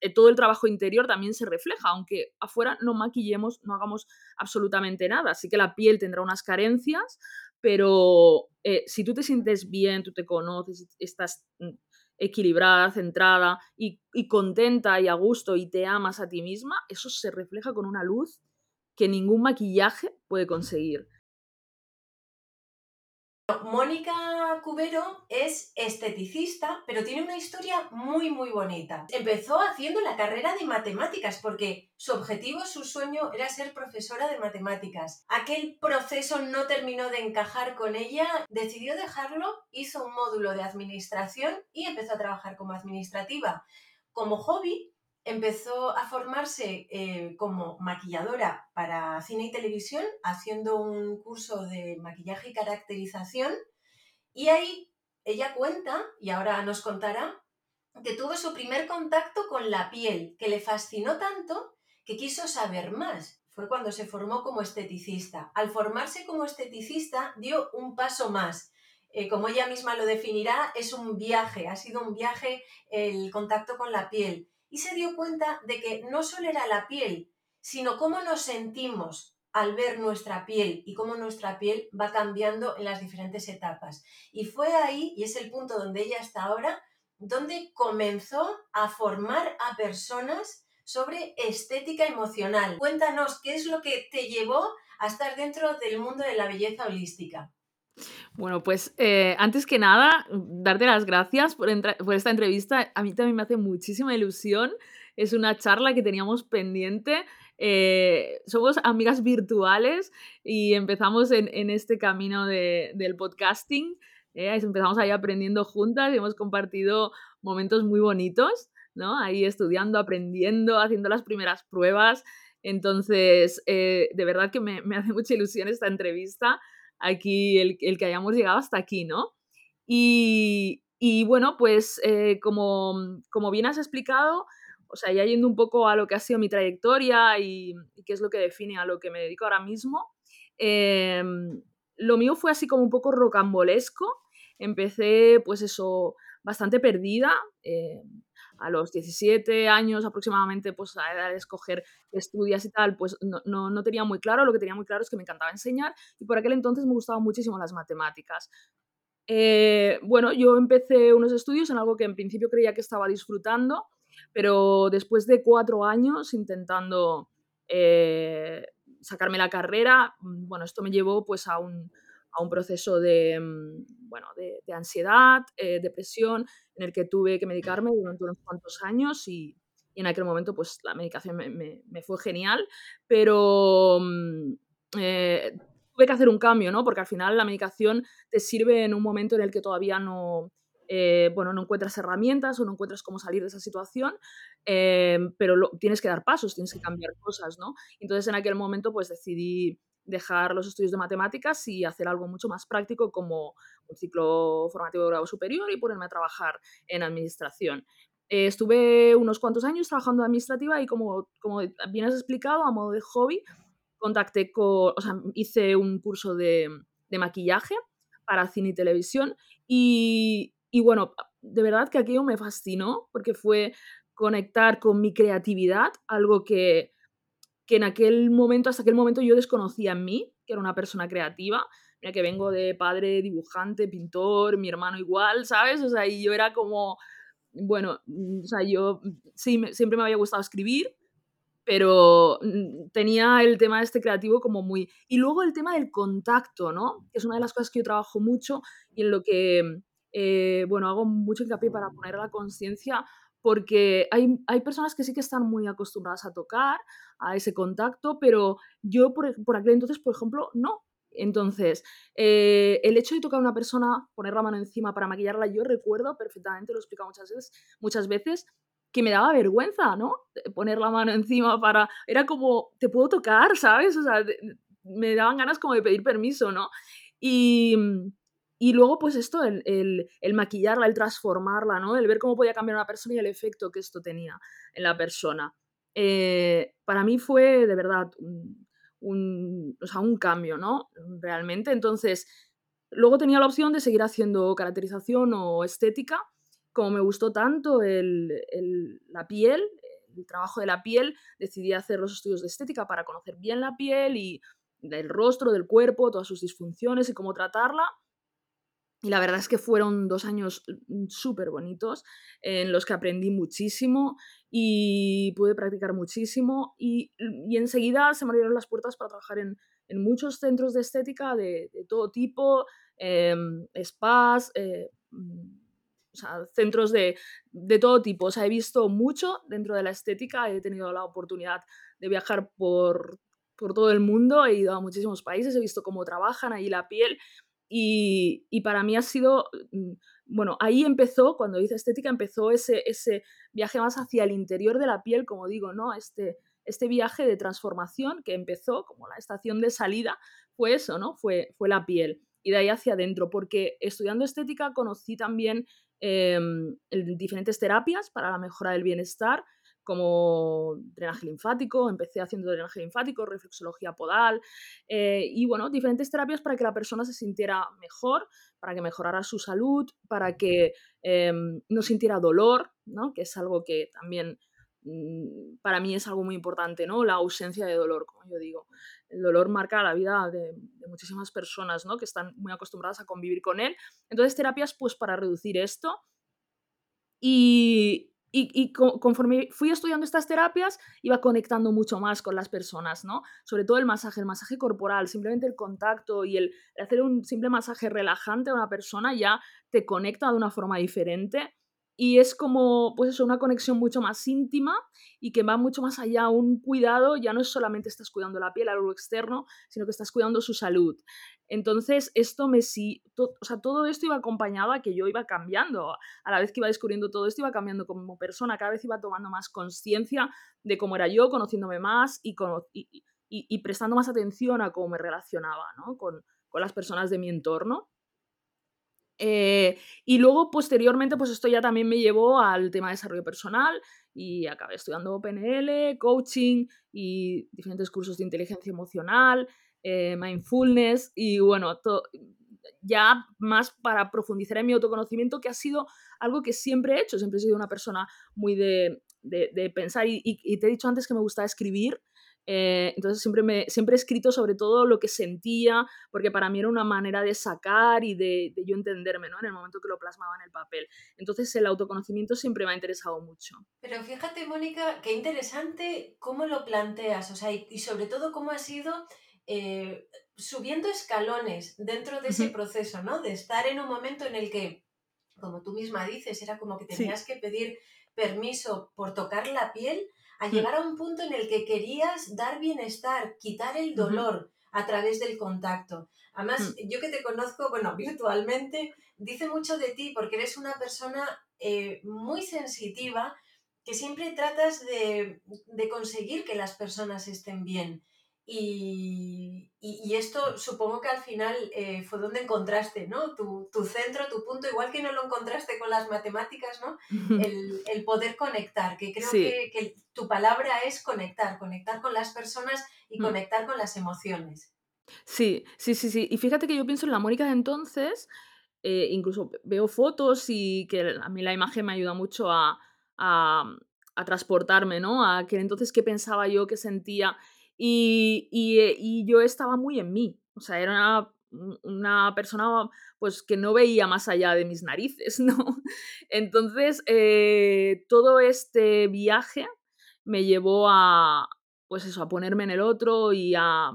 eh, todo el trabajo interior también se refleja, aunque afuera no maquillemos, no hagamos absolutamente nada. Así que la piel tendrá unas carencias, pero eh, si tú te sientes bien, tú te conoces, estás mm, equilibrada, centrada y, y, contenta y a gusto y te amas a ti misma, eso se refleja con una luz que ningún maquillaje puede conseguir. Mónica Cubero es esteticista, pero tiene una historia muy, muy bonita. Empezó haciendo la carrera de matemáticas porque su objetivo, su sueño era ser profesora de matemáticas. Aquel proceso no terminó de encajar con ella, decidió dejarlo, hizo un módulo de administración y empezó a trabajar como administrativa. Como hobby, empezó a formarse eh, como maquilladora para cine y televisión, haciendo un curso de maquillaje y caracterización. Y ahí ella cuenta, y ahora nos contará, que tuvo su primer contacto con la piel, que le fascinó tanto que quiso saber más. Fue cuando se formó como esteticista. Al formarse como esteticista dio un paso más. Eh, como ella misma lo definirá, es un viaje, ha sido un viaje el contacto con la piel y se dio cuenta de que no solo era la piel, sino cómo nos sentimos al ver nuestra piel y cómo nuestra piel va cambiando en las diferentes etapas. Y fue ahí, y es el punto donde ella está ahora, donde comenzó a formar a personas sobre estética emocional. Cuéntanos qué es lo que te llevó a estar dentro del mundo de la belleza holística. Bueno, pues eh, antes que nada, darte las gracias por, esta entrevista. A mí también me hace muchísima ilusión. Es una charla que teníamos pendiente. Eh, somos amigas virtuales y empezamos en, este camino del podcasting. Eh, empezamos ahí aprendiendo juntas y hemos compartido momentos muy bonitos, ¿no? Ahí estudiando, aprendiendo, haciendo las primeras pruebas. Entonces, de verdad que me hace mucha ilusión esta entrevista aquí el, que hayamos llegado hasta aquí, ¿no? Y, bueno, pues eh, como, como, bien has explicado, o sea, ya yendo un poco a lo que ha sido mi trayectoria y, qué es lo que define a lo que me dedico ahora mismo, em, lo mío fue así como un poco rocambolesco. Empecé, pues eso, bastante perdida. Eh, a los 17 años aproximadamente, pues a edad de escoger estudios y tal, pues no, no, tenía muy claro, lo que tenía muy claro es que me encantaba enseñar y por aquel entonces me gustaban muchísimo las matemáticas. Eh, bueno, yo empecé unos estudios en algo que en principio creía que estaba disfrutando, pero después de cuatro años intentando eh, sacarme la carrera, mm, bueno, esto me llevó pues a un, a un proceso de, mm, bueno, de, ansiedad, eh, depresión, en el que tuve que medicarme durante unos cuantos años y, en aquel momento pues la medicación me, fue genial, pero mm, eh, tuve que hacer un cambio, ¿no? Porque al final la medicación te sirve en un momento en el que todavía no, eh, bueno, no encuentras herramientas o no encuentras cómo salir de esa situación, pero tienes que dar pasos, tienes que cambiar cosas, ¿no? Entonces en aquel momento pues decidí dejar los estudios de matemáticas y hacer algo mucho más práctico como un ciclo formativo de grado superior y ponerme a trabajar en administración. Eh, estuve unos cuantos años trabajando en administrativa y como, como bien has explicado, a modo de hobby, contacté con, o sea, hice un curso de, de maquillaje para cine y televisión y, y, bueno, de verdad que aquello me fascinó porque fue conectar con mi creatividad, algo que, que en aquel momento, hasta aquel momento yo desconocía en mí, que era una persona creativa, mira que vengo de padre dibujante, pintor, mi hermano igual, ¿sabes? O sea, y yo era como, bueno, mm, o sea, yo sí, siempre me había gustado escribir, pero mm, tenía el tema de este creativo como muy... Y luego el tema del contacto, ¿no? Que es una de las cosas que yo trabajo mucho y en lo que, eh, bueno, hago mucho hincapié para poner a la conciencia porque hay, hay, personas que sí que están muy acostumbradas a tocar, a ese contacto, pero yo por, por aquel entonces, por ejemplo, no. Entonces, eh, el hecho de tocar a una persona, poner la mano encima para maquillarla, yo recuerdo perfectamente, lo he explicado muchas veces, muchas veces, que me daba vergüenza, ¿no? Poner la mano encima para... Era como, te puedo tocar, ¿sabes? O sea, me daban ganas como de pedir permiso, ¿no? Y, y luego, pues esto, el, el, maquillarla, el transformarla, ¿no? El ver cómo podía cambiar una persona y el efecto que esto tenía en la persona. Eh, para mí fue de verdad un, o sea, un cambio, ¿no? Realmente. Entonces, luego tenía la opción de seguir haciendo caracterización o estética. Como me gustó tanto el, la piel, el trabajo de la piel, decidí hacer los estudios de estética para conocer bien la piel y del rostro, del cuerpo, todas sus disfunciones y cómo tratarla. Y la verdad es que fueron dos años mm, súper bonitos en los que aprendí muchísimo y pude practicar muchísimo y, y, enseguida se me abrieron las puertas para trabajar en, en muchos centros de estética de, todo tipo, eh, spas, eh, sea, centros de, de, todo tipo. O sea, he visto mucho dentro de la estética, he tenido la oportunidad de viajar por, por todo el mundo, he ido a muchísimos países, he visto cómo trabajan ahí la piel y, para mí ha sido, mm, bueno, ahí empezó, cuando hice estética, empezó ese, ese viaje más hacia el interior de la piel, como digo, ¿no? Este, este viaje de transformación que empezó como la estación de salida, fue eso, ¿no? Fue, fue la piel. Y de ahí hacia adentro, porque estudiando estética conocí también eh, diferentes terapias para la mejora del bienestar, como drenaje linfático, empecé haciendo drenaje linfático, reflexología podal eh, y bueno, diferentes terapias para que la persona se sintiera mejor, para que mejorara su salud, para que eh, no sintiera dolor, ¿no? que es algo que también mmm, para mí es algo muy importante, ¿no? la ausencia de dolor, como yo digo. El dolor marca la vida de, de muchísimas personas ¿no? que están muy acostumbradas a convivir con él. Entonces, terapias pues para reducir esto. Y, y, y, conforme fui estudiando estas terapias, iba conectando mucho más con las personas, ¿no? Sobre todo el masaje, el masaje corporal, simplemente el contacto y el, hacer un simple masaje relajante a una persona ya te conecta de una forma diferente y es como, pues eso, una conexión mucho más íntima y que va mucho más allá, un cuidado, ya no es solamente estás cuidando la piel, algo externo, sino que estás cuidando su salud. Entonces, esto me sí, to, o sea, todo esto iba acompañado a que yo iba cambiando, a la vez que iba descubriendo todo esto, iba cambiando como persona, cada vez iba tomando más conciencia de cómo era yo, conociéndome más y, con, y, y, y, prestando más atención a cómo me relacionaba ¿no? con, con las personas de mi entorno. Eh, y luego, posteriormente, pues esto ya también me llevó al tema de desarrollo personal y acabé estudiando PNL, coaching y diferentes cursos de inteligencia emocional, eh, mindfulness y bueno, ya más para profundizar en mi autoconocimiento, que ha sido algo que siempre he hecho, siempre he sido una persona muy de, de, pensar y, y, te he dicho antes que me gustaba escribir eh, entonces siempre, me, siempre he escrito sobre todo lo que sentía, porque para mí era una manera de sacar y de, de yo entenderme ¿no? en el momento que lo plasmaba en el papel. Entonces el autoconocimiento siempre me ha interesado mucho. Pero fíjate, Mónica, qué interesante cómo lo planteas, o sea, y, y sobre todo cómo ha sido eh, subiendo escalones dentro de ese uh -huh. proceso, ¿no? De estar en un momento en el que, como tú misma dices, era como que tenías sí. que pedir permiso por tocar la piel a llegar a un punto en el que querías dar bienestar, quitar el dolor a través del contacto. Además, yo que te conozco, bueno, virtualmente, dice mucho de ti porque eres una persona eh, muy sensitiva que siempre tratas de, de, conseguir que las personas estén bien. Y, y, y, esto supongo que al final eh, fue donde encontraste, ¿no? Tu, tu, centro, tu punto, igual que no lo encontraste con las matemáticas, ¿no? El, el poder conectar, que creo sí. que, palabra es conectar, conectar con las personas y mm. conectar con las emociones. Sí, sí, sí, sí. Y fíjate que yo pienso en la Mónica de entonces, eh, incluso veo fotos y que a mí la imagen me ayuda mucho a, a, a transportarme, ¿no? A que entonces qué pensaba yo, qué sentía. Y, y, eh, y, yo estaba muy en mí, o sea, era una, una, persona pues que no veía más allá de mis narices, ¿no? Entonces, eh, todo este viaje me llevó a, pues eso, a ponerme en el otro y a,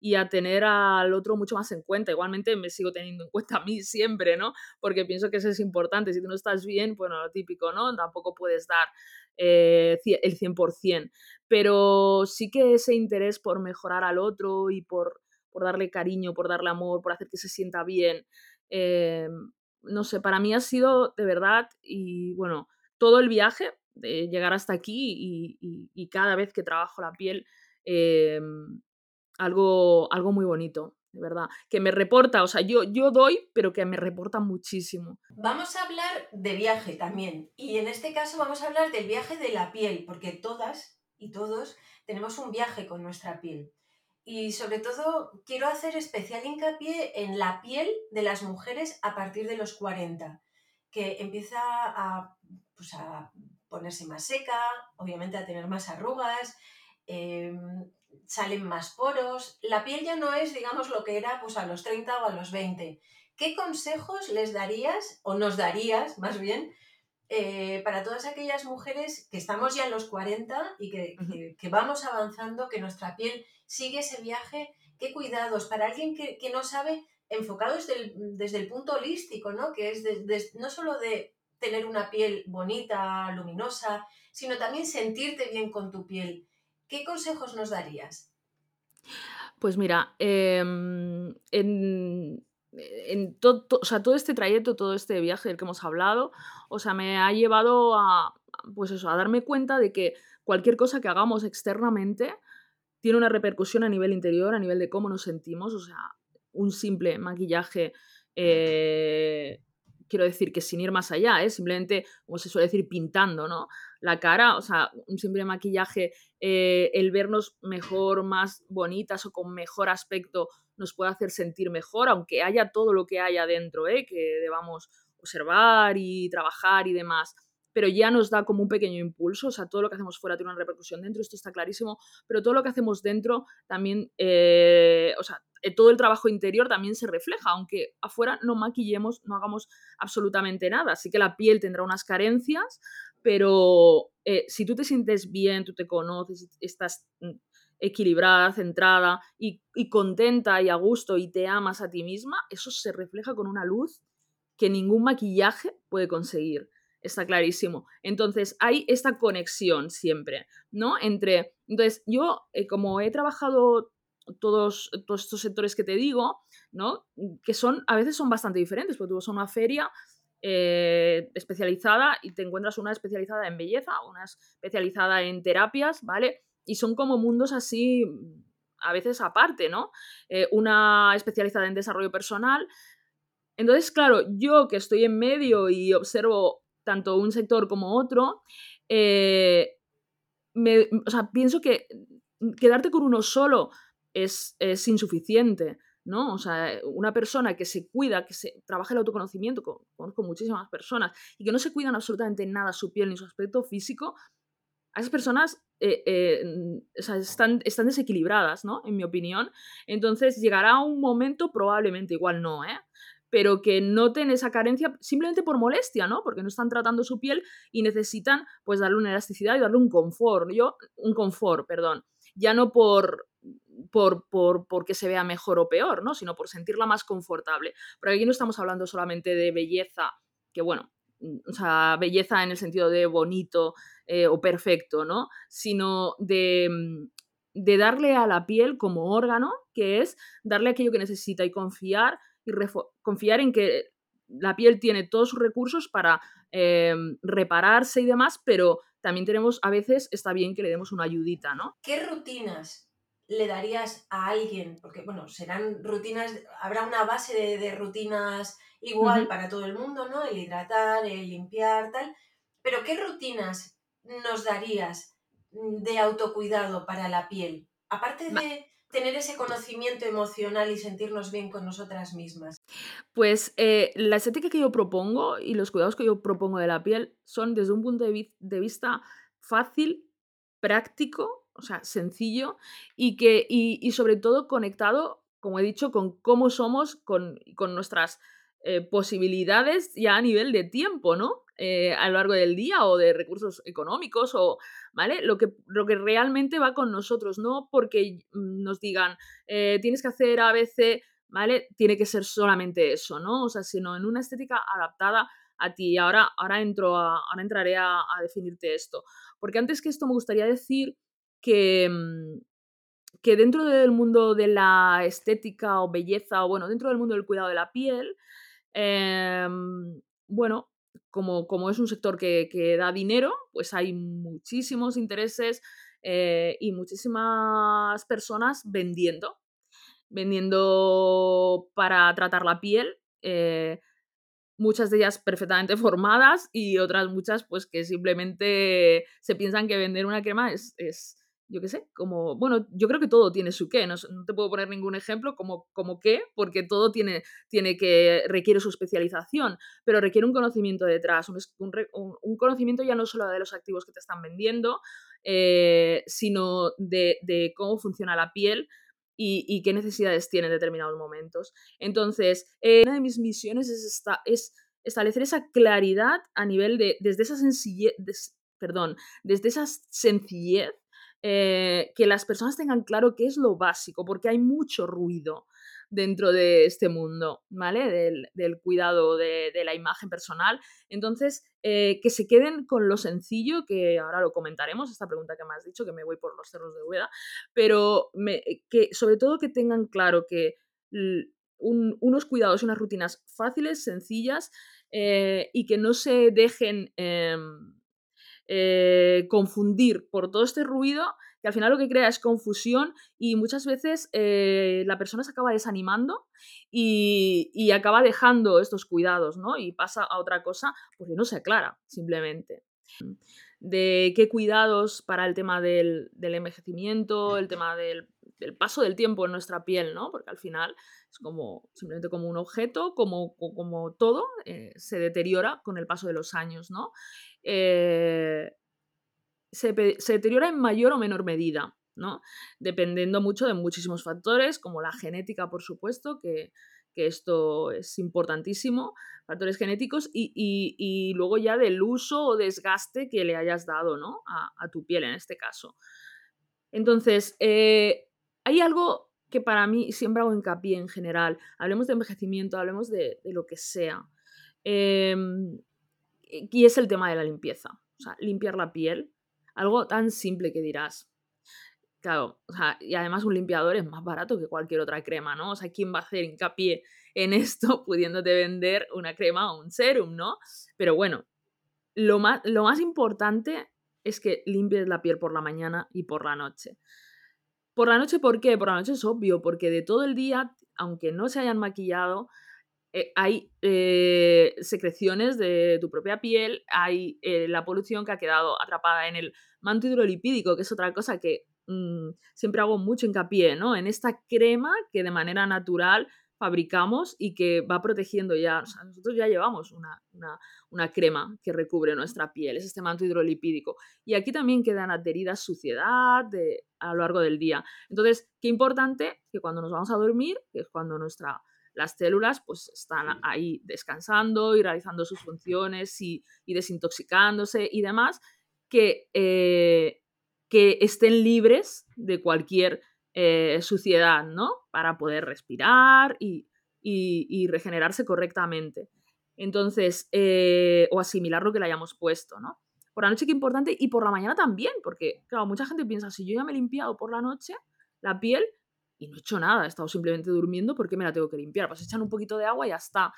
y a tener al otro mucho más en cuenta. Igualmente me sigo teniendo en cuenta a mí siempre, ¿no? Porque pienso que eso es importante. Si tú no estás bien, bueno, lo típico, ¿no? Tampoco puedes dar eh, el 100%. Pero sí que ese interés por mejorar al otro y por, por darle cariño, por darle amor, por hacer que se sienta bien, eh, no sé, para mí ha sido de verdad y bueno, todo el viaje de llegar hasta aquí y, cada vez que trabajo la piel, eh, algo, algo muy bonito, de verdad, que me reporta, o sea, yo, yo doy, pero que me reporta muchísimo. Vamos a hablar de viaje también, y en este caso vamos a hablar del viaje de la piel, porque todas y todos tenemos un viaje con nuestra piel. Y sobre todo quiero hacer especial hincapié en la piel de las mujeres a partir de los 40, que empieza a, pues a ponerse más seca, obviamente a tener más arrugas, em, salen más poros. La piel ya no es, digamos, lo que era pues, a los 30 o a los 20. ¿Qué consejos les darías, o nos darías más bien, eh, para todas aquellas mujeres que estamos ya en los 40 y que, vamos avanzando, que nuestra piel sigue ese viaje? ¿Qué cuidados? Para alguien que, no sabe, enfocado desde el, punto holístico, ¿no? Que es no solo de tener una piel bonita, luminosa, sino también sentirte bien con tu piel. ¿Qué consejos nos darías? Pues mira, em, en, todo, o sea, todo este trayecto, todo este viaje del que hemos hablado, o sea, me ha llevado a, pues eso, a darme cuenta de que cualquier cosa que hagamos externamente tiene una repercusión a nivel interior, a nivel de cómo nos sentimos, o sea, un simple maquillaje eh, quiero decir que sin ir más allá, ¿eh? simplemente, como se suele decir, pintando, ¿no? La cara, o sea, un simple maquillaje, eh, el vernos mejor, más bonitas o con mejor aspecto nos puede hacer sentir mejor, aunque haya todo lo que haya dentro, ¿eh? que debamos observar y trabajar y demás pero ya nos da como un pequeño impulso, o sea, todo lo que hacemos fuera tiene una repercusión dentro, esto está clarísimo, pero todo lo que hacemos dentro también, eh, o sea, eh, todo el trabajo interior también se refleja, aunque afuera no maquillemos, no hagamos absolutamente nada. Así que la piel tendrá unas carencias, pero eh, si tú te sientes bien, tú te conoces, estás mm, equilibrada, centrada y, y, contenta y a gusto y te amas a ti misma, eso se refleja con una luz que ningún maquillaje puede conseguir. Está clarísimo. Entonces, hay esta conexión siempre, ¿no? Entre. Entonces, yo, eh, como he trabajado todos, todos estos sectores que te digo, ¿no? Que son, a veces son bastante diferentes, porque tú vas a una feria eh, especializada y te encuentras una especializada en belleza, una especializada en terapias, ¿vale? Y son como mundos así, a veces aparte, ¿no? Eh, una especializada en desarrollo personal. Entonces, claro, yo que estoy en medio y observo tanto un sector como otro, eh, o sea, pienso que quedarte con uno solo es, insuficiente. ¿no? O sea, una persona que se cuida, que se trabaja el autoconocimiento, conozco muchísimas personas, y que no se cuidan absolutamente nada su piel ni su aspecto físico, a esas personas eh, eh, están, están, desequilibradas, ¿no? En mi opinión. Entonces llegará un momento, probablemente igual no, ¿eh? Pero que noten esa carencia simplemente por molestia, ¿no? Porque no están tratando su piel y necesitan pues darle una elasticidad y darle un confort, yo un confort, perdón, ya no por por, por, porque se vea mejor o peor, ¿no? Sino por sentirla más confortable. Pero aquí no estamos hablando solamente de belleza, que bueno, o sea, belleza en el sentido de bonito eh, o perfecto, ¿no? Sino de, mm, de darle a la piel como órgano, que es darle aquello que necesita y confiar y confiar en que la piel tiene todos sus recursos para em, repararse y demás, pero también tenemos, a veces está bien que le demos una ayudita, ¿no? ¿Qué rutinas le darías a alguien? Porque, bueno, serán rutinas, habrá una base de, rutinas igual para todo el mundo, ¿no? El hidratar, el limpiar, tal. Pero ¿qué rutinas nos darías de autocuidado para la piel? Aparte de tener ese conocimiento emocional y sentirnos bien con nosotras mismas? Pues eh, la estética que yo propongo y los cuidados que yo propongo de la piel son desde un punto de, vista fácil, práctico, o sea, sencillo y, que, y, sobre todo conectado, como he dicho, con cómo somos, con, con nuestras eh, posibilidades ya a nivel de tiempo, ¿no? Eh, a lo largo del día o de recursos económicos o, ¿vale? Lo que, lo que realmente va con nosotros, no porque nos digan, eh, tienes que hacer ABC, ¿vale? Tiene que ser solamente eso, ¿no? O sea, sino en una estética adaptada a ti. Ahora, ahora, entro a, ahora entraré a, definirte esto. Porque antes que esto me gustaría decir que, mm, que dentro del mundo de la estética o belleza, o bueno, dentro del mundo del cuidado de la piel, em, bueno, como, como, es un sector que, que, da dinero, pues hay muchísimos intereses eh, y muchísimas personas vendiendo, vendiendo para tratar la piel. Eh, muchas de ellas perfectamente formadas y otras muchas pues que simplemente se piensan que vender una crema es, es yo qué sé, como, bueno, yo creo que todo tiene su qué, no, te puedo poner ningún ejemplo como, como qué, porque todo tiene, tiene que, requiere su especialización, pero requiere un conocimiento detrás, un, un, conocimiento ya no solo de los activos que te están vendiendo, eh, sino de, cómo funciona la piel. Y, qué necesidades tiene en determinados momentos. Entonces, eh, una de mis misiones es establecer esa claridad a nivel de, desde esa sencillez, perdón, desde esa sencillez eh, que las personas tengan claro qué es lo básico, porque hay mucho ruido dentro de este mundo, ¿vale? Del, cuidado de, la imagen personal. Entonces, eh, que se queden con lo sencillo, que ahora lo comentaremos, esta pregunta que me has dicho, que me voy por los cerros de Hueda, pero que sobre todo que tengan claro que unos cuidados y unas rutinas fáciles, sencillas, eh, y que no se dejen... Em, eh, confundir por todo este ruido que al final lo que crea es confusión y muchas veces eh, la persona se acaba desanimando y, acaba dejando estos cuidados, ¿no? Y pasa a otra cosa porque no se aclara, simplemente. De qué cuidados para el tema del, envejecimiento, el tema del, paso del tiempo en nuestra piel, ¿no? Porque al final es como simplemente como un objeto, como, como todo, eh, se deteriora con el paso de los años, ¿no? Eh, se, deteriora en mayor o menor medida, ¿no? Dependiendo mucho de muchísimos factores, como la genética, por supuesto, que, esto es importantísimo, factores genéticos, y, luego ya del uso o desgaste que le hayas dado, ¿no? A, tu piel en este caso. Entonces, eh, hay algo que para mí siempre hago hincapié en general. Hablemos de envejecimiento, hablemos de, lo que sea. Em, y es el tema de la limpieza. O sea, limpiar la piel. Algo tan simple que dirás. Claro, y además un limpiador es más barato que cualquier otra crema, ¿no? O sea, ¿quién va a hacer hincapié en esto pudiéndote vender una crema o un serum, ¿no? Pero bueno, lo más, lo más importante es que limpies la piel por la mañana y por la noche. Por la noche, ¿por qué? Por la noche es obvio, porque de todo el día, aunque no se hayan maquillado, eh, hay eh, secreciones de tu propia piel, hay eh, la polución que ha quedado atrapada en el manto hidrolipídico, que es otra cosa que mm, siempre hago mucho hincapié, ¿no? En esta crema que de manera natural fabricamos y que va protegiendo ya, nosotros ya llevamos una, una, crema que recubre nuestra piel, es este manto hidrolipídico. Y aquí también quedan adheridas suciedad de, a lo largo del día. Entonces, qué importante que cuando nos vamos a dormir, que es cuando nuestra las células pues están ahí descansando y realizando sus funciones y, desintoxicándose y demás, que, eh, que estén libres de cualquier eh, suciedad, ¿no? Para poder respirar y, regenerarse correctamente. Entonces, eh, o asimilar lo que le hayamos puesto, ¿no? Por la noche qué importante y por la mañana también, porque, claro, mucha gente piensa, si yo ya me he limpiado por la noche la piel, y no he hecho nada, he estado simplemente durmiendo, ¿por qué me la tengo que limpiar? Pues echan un poquito de agua y ya está.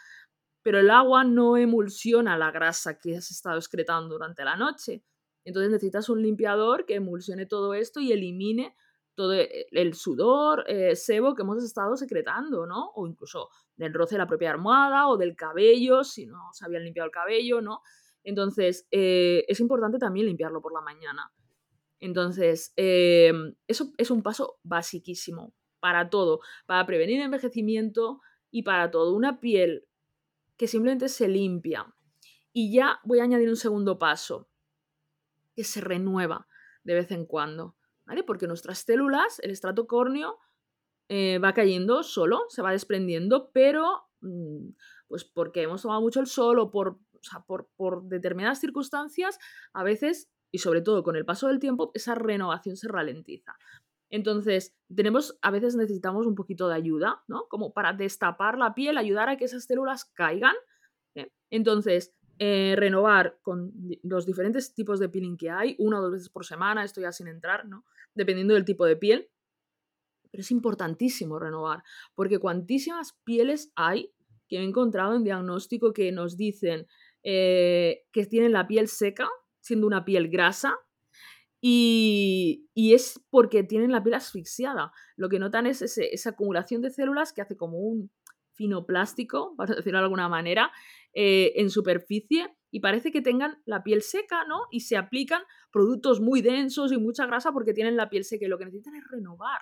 Pero el agua no emulsiona la grasa que has estado excretando durante la noche. Entonces necesitas un limpiador que emulsione todo esto y elimine todo e, el sudor, eh, sebo que hemos estado secretando, ¿no? O incluso del roce de la propia almohada o del cabello, si no se habían limpiado el cabello, ¿no? Entonces, eh, es importante también limpiarlo por la mañana. Entonces, em, eso es un paso basiquísimo para todo, para prevenir envejecimiento y para todo. Una piel que simplemente se limpia. Y ya voy a añadir un segundo paso, que se renueva de vez en cuando, ¿vale? Porque nuestras células, el estrato córneo, eh, va cayendo solo, se va desprendiendo, pero mm, pues porque hemos tomado mucho el sol o por, determinadas circunstancias, a veces, y sobre todo con el paso del tiempo, esa renovación se ralentiza. Entonces, tenemos, a veces necesitamos un poquito de ayuda, ¿no? Como para destapar la piel, ayudar a que esas células caigan. ¿eh? Entonces, eh, renovar con los diferentes tipos de peeling que hay, una o dos veces por semana, esto ya sin entrar, ¿no? Dependiendo del tipo de piel. Pero es importantísimo renovar, porque cuantísimas pieles hay que he encontrado en diagnóstico que nos dicen eh, que tienen la piel seca, siendo una piel grasa, y, es porque tienen la piel asfixiada. Lo que notan es esa acumulación de células que hace como un fino plástico, para decirlo de alguna manera, eh, en superficie y parece que tengan la piel seca, ¿no? Y se aplican productos muy densos y mucha grasa porque tienen la piel seca y lo que necesitan es renovar,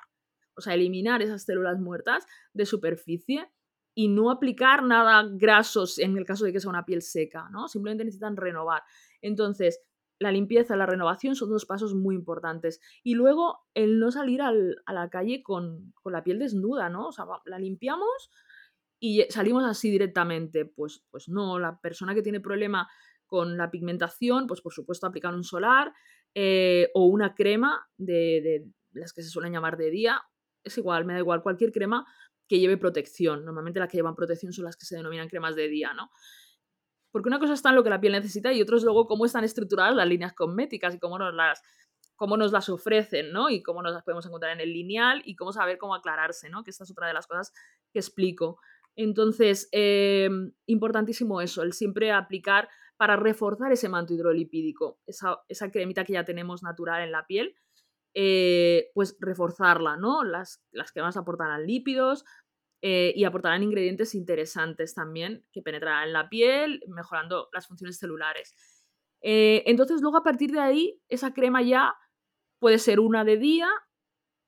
o sea, eliminar esas células muertas de superficie y no aplicar nada grasos en el caso de que sea una piel seca, ¿no? Simplemente necesitan renovar. Entonces, la limpieza, la renovación son dos pasos muy importantes. Y luego el no salir a la calle con, con, la piel desnuda, ¿no? O sea, la limpiamos y salimos así directamente. Pues, pues no, la persona que tiene problema con la pigmentación, pues por supuesto aplicar un solar eh, o una crema de, de, las que se suelen llamar de día. Es igual, me da igual, cualquier crema que lleve protección. Normalmente las que llevan protección son las que se denominan cremas de día, ¿no? Porque una cosa está en lo que la piel necesita y otro es luego cómo están estructuradas las líneas cosméticas y cómo nos las, cómo nos las ofrecen, ¿no? Y cómo nos las podemos encontrar en el lineal y cómo saber cómo aclararse, ¿no? Que esta es otra de las cosas que explico. Entonces, em, importantísimo eso, el siempre aplicar para reforzar ese manto hidrolipídico, esa, cremita que ya tenemos natural en la piel, eh, pues reforzarla, ¿no? Las, las que más aportarán lípidos, eh, y aportarán ingredientes interesantes también que penetrarán en la piel, mejorando las funciones celulares. Eh, entonces, luego a partir de ahí, esa crema ya puede ser una de día,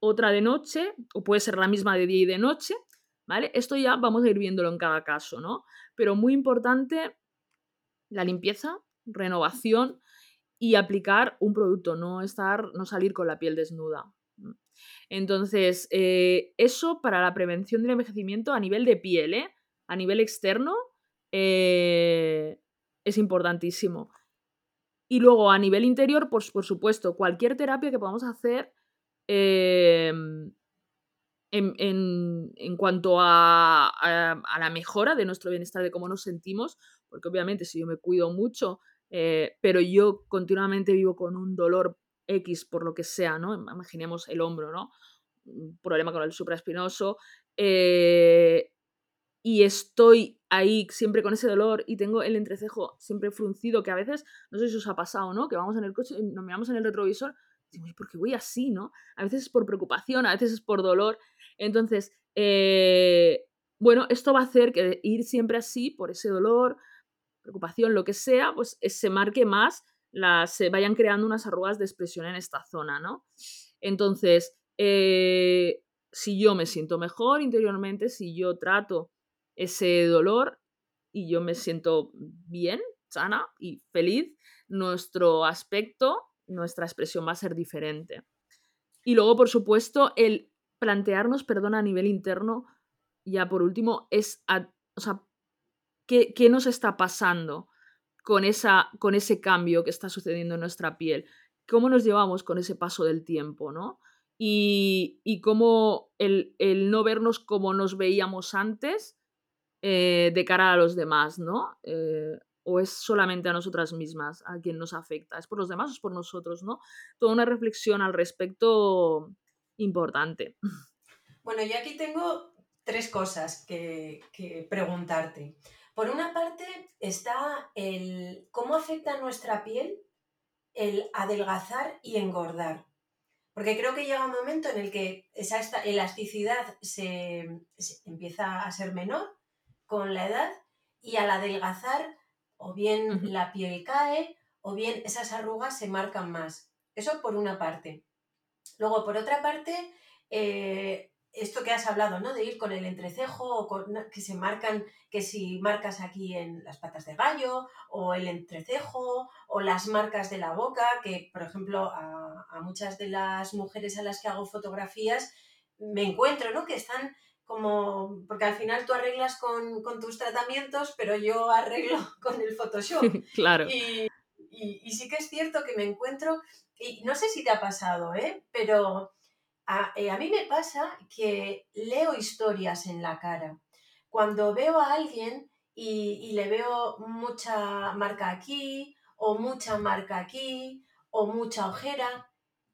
otra de noche, o puede ser la misma de día y de noche, ¿vale? Esto ya vamos a ir viéndolo en cada caso, ¿no? Pero muy importante la limpieza, renovación y aplicar un producto, no estar, no salir con la piel desnuda. Entonces, eh, eso para la prevención del envejecimiento a nivel de piel, ¿eh? a nivel externo, eh, es importantísimo. Y luego a nivel interior, pues por supuesto, cualquier terapia que podamos hacer em, en, cuanto a, a, la mejora de nuestro bienestar, de cómo nos sentimos, porque obviamente si yo me cuido mucho, pero yo continuamente vivo con un dolor X por lo que sea, ¿no? Imaginemos el hombro, ¿no? Un problema con el supraespinoso. Eh, y estoy ahí siempre con ese dolor y tengo el entrecejo siempre fruncido, que a veces, no sé si os ha pasado, ¿no? Que vamos en el coche nos miramos en el retrovisor y decimos, ¿por qué voy así, no? A veces es por preocupación, a veces es por dolor. Entonces, eh, bueno, esto va a hacer que ir siempre así, por ese dolor, preocupación, lo que sea, pues se marque más se vayan creando unas arrugas de expresión en esta zona, ¿no? Entonces, eh, si yo me siento mejor interiormente, si yo trato ese dolor y yo me siento bien, sana y feliz, nuestro aspecto, nuestra expresión va a ser diferente. Y luego, por supuesto, el plantearnos, perdón, a nivel interno, ya por último, es, o sea, ¿qué, ¿qué, nos está pasando? Con, esa, con ese cambio que está sucediendo en nuestra piel. ¿Cómo nos llevamos con ese paso del tiempo, no? Y, y cómo el, no vernos como nos veíamos antes eh, de cara a los demás, ¿no? Eh, o es solamente a nosotras mismas a quien nos afecta, es por los demás o es por nosotros, ¿no? Toda una reflexión al respecto importante. Bueno, yo aquí tengo tres cosas que, que preguntarte. Por una parte está el cómo afecta a nuestra piel el adelgazar y engordar. Porque creo que llega un momento en el que esa elasticidad se, empieza a ser menor con la edad y al adelgazar o bien la piel cae o bien esas arrugas se marcan más. Eso por una parte. Luego, por otra parte, eh, esto que has hablado, ¿no? De ir con el entrecejo o con, que se marcan, que si marcas aquí en las patas de gallo o el entrecejo o las marcas de la boca, que por ejemplo a, muchas de las mujeres a las que hago fotografías me encuentro, ¿no? Que están como, porque al final tú arreglas con, tus tratamientos, pero yo arreglo con el Photoshop. claro. Y, y sí que es cierto que me encuentro, y no sé si te ha pasado, ¿eh? Pero eh, a, mí me pasa que leo historias en la cara. Cuando veo a alguien y, le veo mucha marca aquí, o mucha marca aquí, o mucha ojera,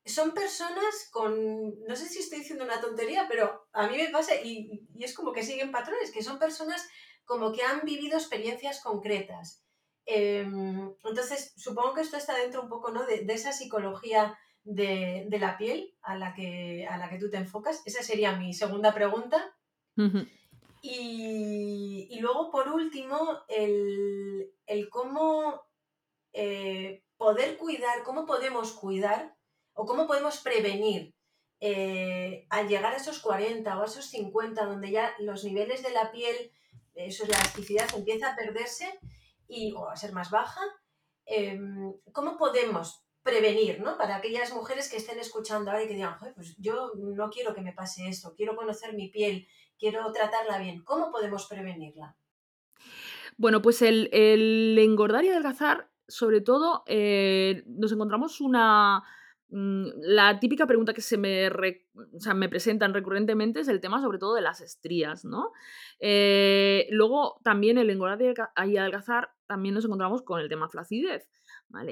son personas con, no sé si estoy diciendo una tontería, pero a mí me pasa y, es como que siguen patrones, que son personas como que han vivido experiencias concretas. Em, entonces, supongo que esto está dentro un poco ¿no? de esa psicología de, la piel a la, que, a la que tú te enfocas? Esa sería mi segunda pregunta. y, luego, por último, el, cómo eh, poder cuidar, cómo podemos cuidar o cómo podemos prevenir eh, al llegar a esos 40 o a esos 50, donde ya los niveles de la piel, su elasticidad empieza a perderse y, o a ser más baja, em, ¿cómo podemos prevenir, ¿no? Para aquellas mujeres que estén escuchando ahora y que digan, pues yo no quiero que me pase esto, quiero conocer mi piel, quiero tratarla bien. ¿Cómo podemos prevenirla? Bueno, pues el, engordar y adelgazar, sobre todo, eh, nos encontramos una... Mm, la típica pregunta que se me, me presentan recurrentemente es el tema sobre todo de las estrías, ¿no? Eh, luego también el engordar y adelgazar también nos encontramos con el tema flacidez.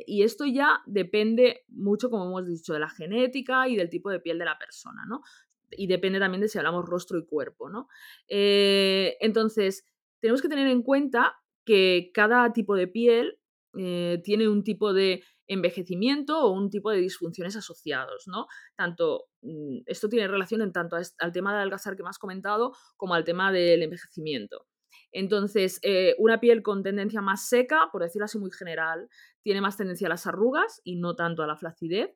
Y esto ya depende mucho, como hemos dicho, de la genética y del tipo de piel de la persona, ¿no? Y depende también de si hablamos rostro y cuerpo, ¿no? Eh, entonces, tenemos que tener en cuenta que cada tipo de piel eh, tiene un tipo de envejecimiento o un tipo de disfunciones asociados, ¿no? Tanto, mm, esto tiene relación en tanto al tema de adelgazar que has comentado como al tema del envejecimiento. Entonces, eh, una piel con tendencia más seca, por decirlo así muy general, tiene más tendencia a las arrugas y no tanto a la flacidez.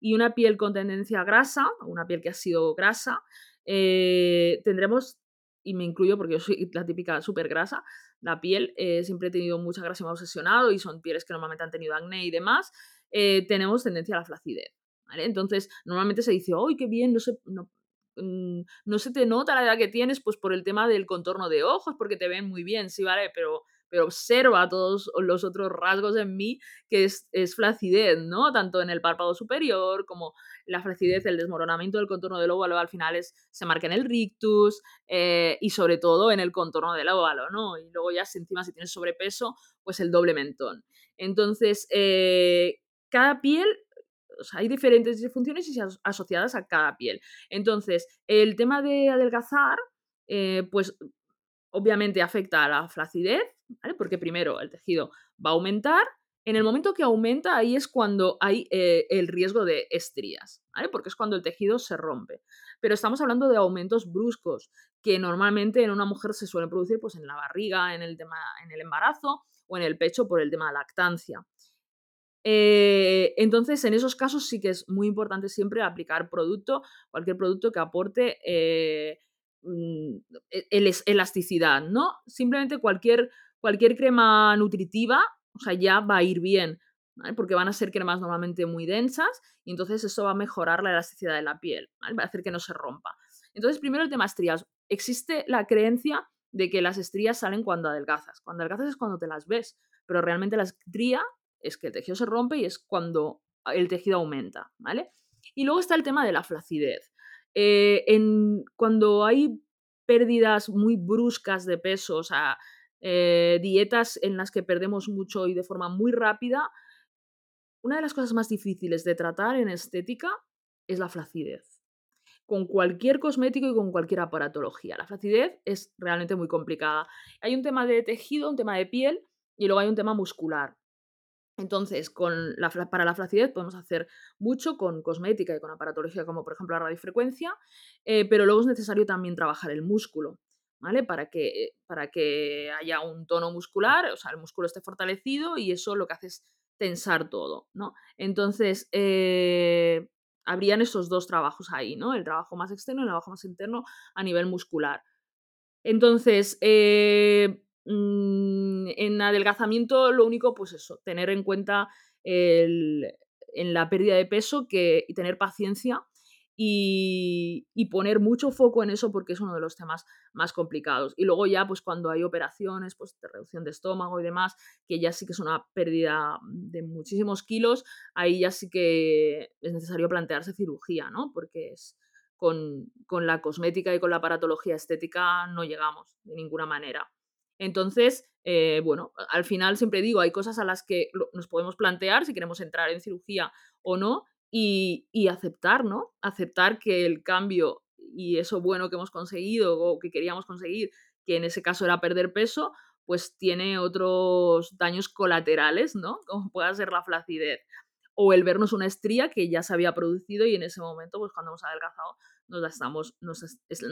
Y una piel con tendencia a grasa, una piel que ha sido grasa, eh, tendremos, y me incluyo porque yo soy la típica súper grasa, la piel eh, siempre he tenido mucha grasa y me ha obsesionado y son pieles que normalmente han tenido acné y demás, tenemos tendencia a la flacidez. Entonces, normalmente se dice, ¡ay, qué bien! No, no, Mm, no se te nota la edad que tienes, pues por el tema del contorno de ojos, porque te ven muy bien, sí, vale, pero, pero observa todos los otros rasgos en mí, que es, flacidez, ¿no? Tanto en el párpado superior como la flacidez, el desmoronamiento del contorno del óvalo al final es, se marca en el rictus eh, y sobre todo en el contorno del óvalo, ¿no? Y luego ya encima si tienes sobrepeso, pues el doble mentón. Entonces, eh, cada piel hay diferentes disfunciones y asociadas a cada piel. Entonces, el tema de adelgazar, eh, pues obviamente afecta a la flacidez, Porque primero el tejido va a aumentar. En el momento que aumenta, ahí es cuando hay eh, el riesgo de estrías, Porque es cuando el tejido se rompe. Pero estamos hablando de aumentos bruscos, que normalmente en una mujer se suelen producir pues, en la barriga, en el, tema, en el embarazo o en el pecho por el tema de lactancia. Eh, entonces, en esos casos sí que es muy importante siempre aplicar producto, cualquier producto que aporte eh, mm, e, elasticidad, ¿no? Simplemente cualquier, cualquier crema nutritiva, o sea, ya va a ir bien, porque van a ser cremas normalmente muy densas y entonces eso va a mejorar la elasticidad de la piel, va a hacer que no se rompa. Entonces, primero el tema estrías. Existe la creencia de que las estrías salen cuando adelgazas. Cuando adelgazas es cuando te las ves, pero realmente la estría es que el tejido se rompe y es cuando el tejido aumenta, ¿vale? Y luego está el tema de la flacidez. Eh, en, cuando hay pérdidas muy bruscas de peso, o sea, eh, dietas en las que perdemos mucho y de forma muy rápida, una de las cosas más difíciles de tratar en estética es la flacidez. Con cualquier cosmético y con cualquier aparatología. La flacidez es realmente muy complicada. Hay un tema de tejido, un tema de piel y luego hay un tema muscular. Entonces, para la flacidez podemos hacer mucho con cosmética y con aparatología, como por ejemplo la radiofrecuencia, eh, pero luego es necesario también trabajar el músculo, ¿vale? Para que, para que haya un tono muscular, o sea, el músculo esté fortalecido y eso lo que hace es tensar todo, ¿no? Entonces, eh, habrían esos dos trabajos ahí, ¿no? El trabajo más externo y el trabajo más interno a nivel muscular. Entonces, eh, en adelgazamiento lo único, pues eso, tener en cuenta en la pérdida de peso que, y tener paciencia y, poner mucho foco en eso porque es uno de los temas más complicados. Y luego ya, pues cuando hay operaciones pues, de reducción de estómago y demás, que ya sí que es una pérdida de muchísimos kilos, ahí ya sí que es necesario plantearse cirugía, ¿no? Porque es, con, con la cosmética y con la aparatología estética no llegamos de ninguna manera. Entonces, eh, bueno, al final siempre digo, hay cosas a las que nos podemos plantear si queremos entrar en cirugía o no y, aceptar, ¿no? Aceptar que el cambio y eso bueno que hemos conseguido o que queríamos conseguir, que en ese caso era perder peso, pues tiene otros daños colaterales, ¿no? Como pueda ser la flacidez o el vernos una estría que ya se había producido y en ese momento, pues cuando hemos adelgazado, nos la estamos, nos,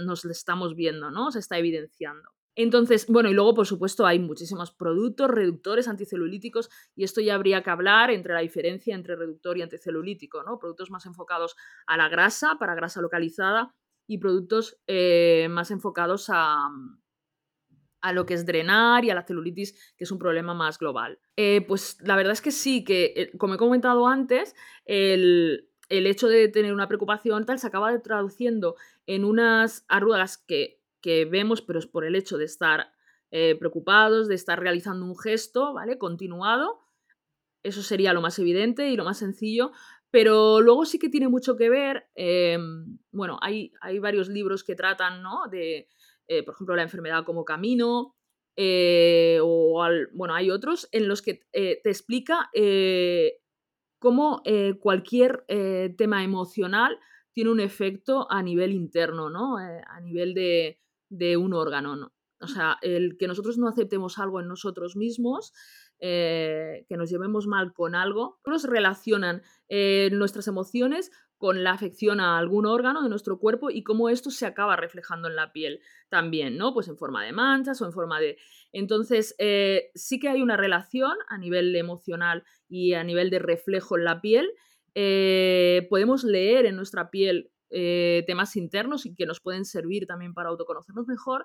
nos estamos viendo, ¿no? Se está evidenciando. Entonces, bueno, y luego, por supuesto, hay muchísimos productos, reductores anticelulíticos, y esto ya habría que hablar entre la diferencia entre reductor y anticelulítico, ¿no? Productos más enfocados a la grasa, para grasa localizada, y productos eh, más enfocados a, a lo que es drenar y a la celulitis, que es un problema más global. Eh, pues la verdad es que sí, que eh, como he comentado antes, el, el hecho de tener una preocupación tal se acaba traduciendo en unas arrugas que que vemos, pero es por el hecho de estar eh, preocupados, de estar realizando un gesto, ¿vale? Continuado. Eso sería lo más evidente y lo más sencillo. Pero luego sí que tiene mucho que ver, em, bueno, hay, hay, varios libros que tratan, ¿no? De, eh, por ejemplo, la enfermedad como camino, eh, o bueno, hay otros en los que te explica cómo cualquier tema emocional tiene un efecto a nivel interno, ¿no? a nivel de, de un órgano. ¿no? O sea, el que nosotros no aceptemos algo en nosotros mismos, eh, que nos llevemos mal con algo, nos relacionan eh, nuestras emociones con la afección a algún órgano de nuestro cuerpo y cómo esto se acaba reflejando en la piel también, ¿no? Pues en forma de manchas o en forma de... Entonces, eh, sí que hay una relación a nivel emocional y a nivel de reflejo en la piel. podemos leer en nuestra piel eh, temas internos y que nos pueden servir también para autoconocernos mejor.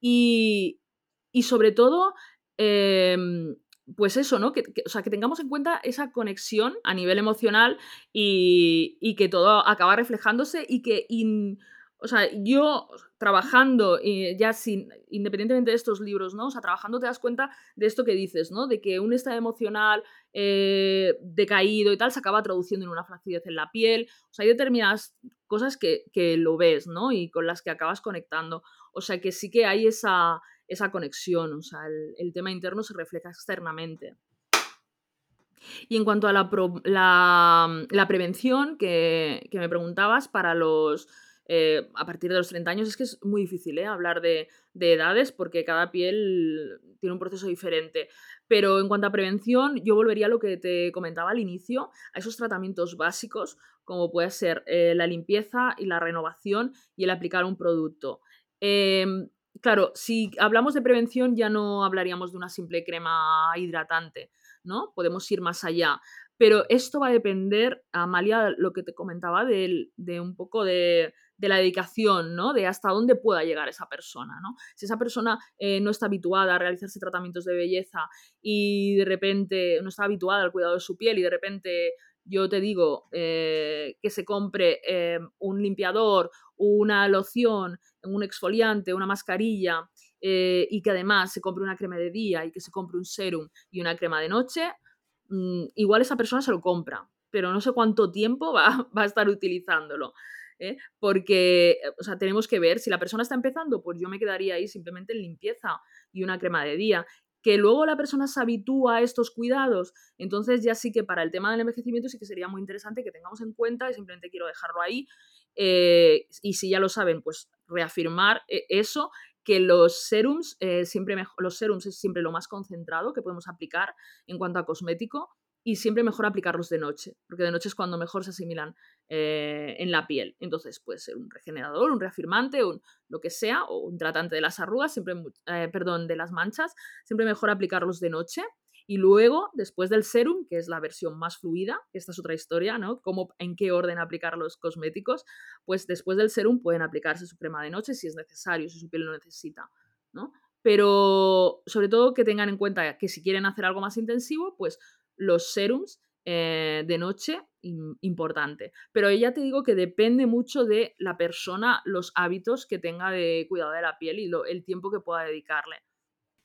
Y, sobre todo, em, pues eso, ¿no? Que, o sea, que tengamos en cuenta esa conexión a nivel emocional y, que todo acaba reflejándose y que o sea, yo trabajando, eh, ya sin, independientemente de estos libros, ¿no? O sea, trabajando te das cuenta de esto que dices, ¿no? De que un estado emocional eh, decaído y tal se acaba traduciendo en una flacidez en la piel. O sea, hay determinadas cosas que, lo ves, ¿no? Y con las que acabas conectando. O sea, que sí que hay esa, esa conexión, o sea, el, tema interno se refleja externamente. Y en cuanto a la, la, prevención que, que me preguntabas para los eh, a partir de los 30 años es que es muy difícil ¿eh? hablar de, edades porque cada piel tiene un proceso diferente. Pero en cuanto a prevención, yo volvería a lo que te comentaba al inicio, a esos tratamientos básicos como puede ser eh, la limpieza y la renovación y el aplicar un producto. Em, claro, si hablamos de prevención ya no hablaríamos de una simple crema hidratante, ¿no? Podemos ir más allá. Pero esto va a depender, Amalia, lo que te comentaba, de, de un poco de, de la dedicación, ¿no? De hasta dónde pueda llegar esa persona, ¿no? Si esa persona eh, no está habituada a realizarse tratamientos de belleza y de repente no está habituada al cuidado de su piel y de repente yo te digo eh, que se compre eh, un limpiador, una loción, un exfoliante, una mascarilla y que además se compre una crema de día y que se compre un serum y una crema de noche, mm, igual esa persona se lo compra, pero no sé cuánto tiempo va, va a estar utilizándolo. ¿Eh? porque, eh, o sea, tenemos que ver, si la persona está empezando, pues yo me quedaría ahí simplemente en limpieza y una crema de día. Que luego la persona se habitúa a estos cuidados, entonces ya sí que para el tema del envejecimiento sí que sería muy interesante que tengamos en cuenta, y simplemente quiero dejarlo ahí, eh, y si ya lo saben, pues reafirmar eso, que los serums, siempre los serums es siempre lo más concentrado que podemos aplicar en cuanto a cosmético, y siempre mejor aplicarlos de noche, porque de noche es cuando mejor se asimilan eh, en la piel. Entonces puede ser un regenerador, un reafirmante, un, lo que sea, o un tratante de las arrugas, siempre, eh, perdón, de las manchas, siempre mejor aplicarlos de noche. Y luego, después del serum, que es la versión más fluida, esta es otra historia, ¿no? Cómo, en qué orden aplicar los cosméticos, pues después del serum pueden aplicarse su crema de noche si es necesario, si su piel lo necesita, ¿no? Pero sobre todo que tengan en cuenta que si quieren hacer algo más intensivo, pues los serums eh, de noche, importante. Pero ya te digo que depende mucho de la persona, los hábitos que tenga de cuidado de la piel y el tiempo que pueda dedicarle.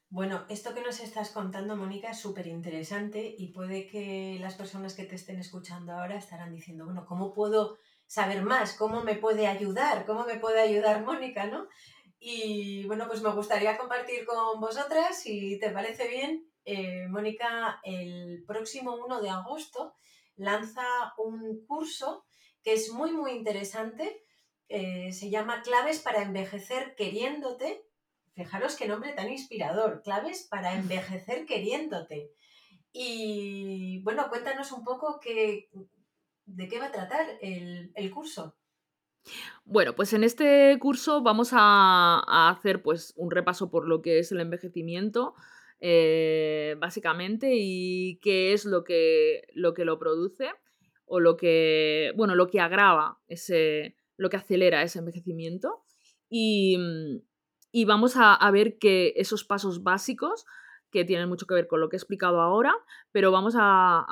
Bueno, esto que nos estás contando, Mónica, es súper interesante y puede que las personas que te estén escuchando ahora estarán diciendo, bueno, ¿cómo puedo saber más? ¿Cómo me puede ayudar? ¿Cómo me puede ayudar Mónica? ¿no? Y bueno, pues me gustaría compartir con vosotras, si te parece bien, eh, Mónica el próximo 1 de agosto lanza un curso que es muy, muy interesante. Eh, se llama Claves para envejecer queriéndote. Fijaros qué nombre tan inspirador, Claves para envejecer queriéndote. Y bueno, cuéntanos un poco de qué va a tratar el, el curso. Bueno, pues en este curso vamos a, hacer pues un repaso por lo que es el envejecimiento, eh, básicamente, y qué es lo que, lo que lo produce o lo que, bueno, lo que agrava ese, lo que acelera ese envejecimiento. Y, y vamos a, a, ver que esos pasos básicos que tienen mucho que ver con lo que he explicado ahora, pero vamos a,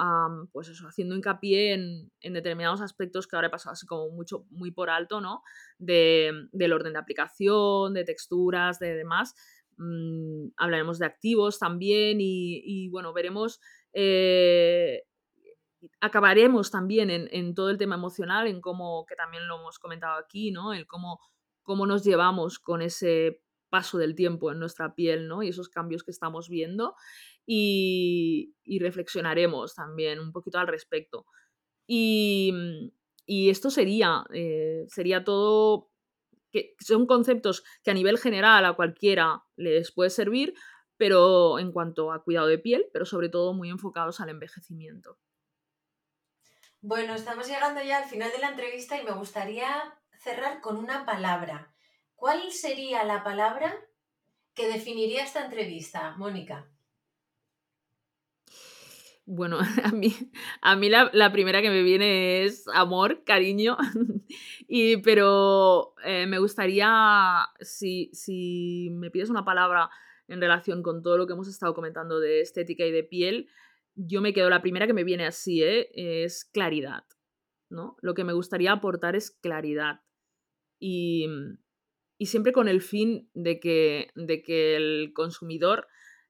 pues eso, haciendo hincapié en, determinados aspectos que ahora he pasado así como mucho, muy por alto, ¿no? del orden de aplicación, de texturas, de demás. Mm, hablaremos de activos también y, bueno, veremos, eh, acabaremos también en, todo el tema emocional, en cómo, que también lo hemos comentado aquí, ¿no? El cómo, cómo nos llevamos con ese paso del tiempo en nuestra piel, ¿no? Y esos cambios que estamos viendo. Y, reflexionaremos también un poquito al respecto. Y, esto sería, eh, sería todo, que son conceptos que a nivel general a cualquiera les puede servir, pero en cuanto a cuidado de piel, pero sobre todo muy enfocados al envejecimiento. Bueno, estamos llegando ya al final de la entrevista y me gustaría cerrar con una palabra. ¿Cuál sería la palabra que definiría esta entrevista, Mónica? Bueno, a mí, a mí la, primera que me viene es amor, cariño, y, pero eh, me gustaría, si, si me pides una palabra en relación con todo lo que hemos estado comentando de estética y de piel, yo me quedo, la primera que me viene así, ¿eh? es claridad, ¿no? Lo que me gustaría aportar es claridad. Y, y siempre con el fin de que, de que el consumidor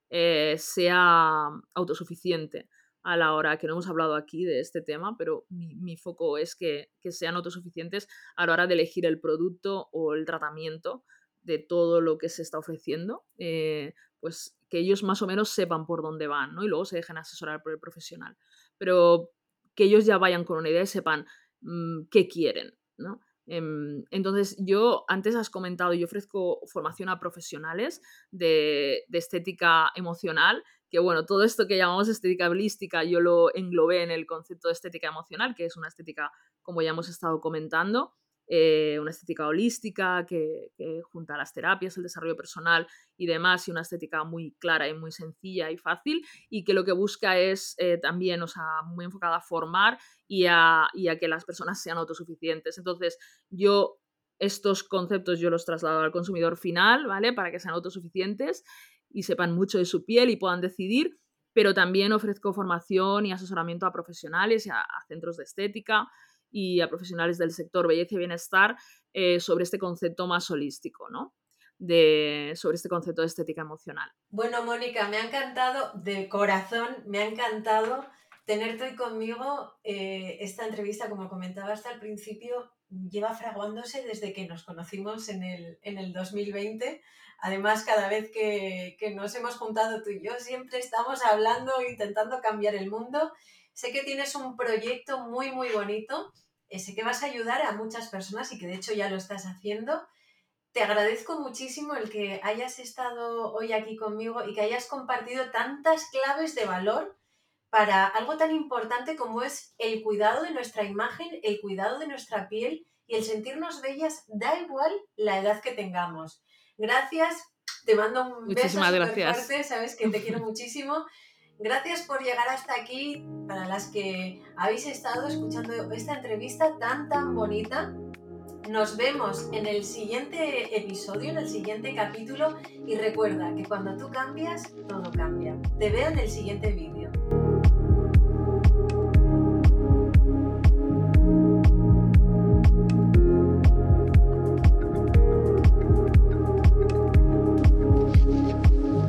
eh, sea autosuficiente a la hora, que no hemos hablado aquí de este tema, pero mi, foco es que, sean autosuficientes a la hora de elegir el producto o el tratamiento de todo lo que se está ofreciendo, eh, pues que ellos más o menos sepan por dónde van, ¿no? Y luego se dejen asesorar por el profesional. Pero que ellos ya vayan con una idea y sepan mm, qué quieren, ¿no? Em, entonces, yo antes has comentado, yo ofrezco formación a profesionales de, estética emocional, que bueno, todo esto que llamamos estética holística, yo lo englobé en el concepto de estética emocional, que es una estética, como ya hemos estado comentando, eh, una estética holística que, junta las terapias, el desarrollo personal y demás, y una estética muy clara y muy sencilla y fácil, y que lo que busca es eh, también, o sea, muy enfocada a formar y a, y a que las personas sean autosuficientes. Entonces, yo estos conceptos yo los traslado al consumidor final, ¿vale? Para que sean autosuficientes y sepan mucho de su piel y puedan decidir, pero también ofrezco formación y asesoramiento a profesionales y a centros de estética y a profesionales del sector belleza y bienestar eh, sobre este concepto más holístico, ¿no? De, sobre este concepto de estética emocional. Bueno, Mónica, me ha encantado, de corazón, me ha encantado tenerte hoy conmigo. Eh, esta entrevista, como comentaba hasta el principio, lleva fraguándose desde que nos conocimos en el, en el 2020. Además, cada vez que, que, nos hemos juntado tú y yo, siempre estamos hablando, intentando cambiar el mundo Sé que tienes un proyecto muy, muy bonito. Eh, sé que vas a ayudar a muchas personas y que de hecho ya lo estás haciendo. Te agradezco muchísimo el que hayas estado hoy aquí conmigo y que hayas compartido tantas claves de valor para algo tan importante como es el cuidado de nuestra imagen, el cuidado de nuestra piel y el sentirnos bellas, da igual la edad que tengamos. Gracias, te mando un beso súper fuerte, sabes que te quiero muchísimo Gracias por llegar hasta aquí, para las que habéis estado escuchando esta entrevista tan, tan bonita. Nos vemos en el siguiente episodio, en el siguiente capítulo y recuerda que cuando tú cambias, todo cambia. Te veo en el siguiente vídeo.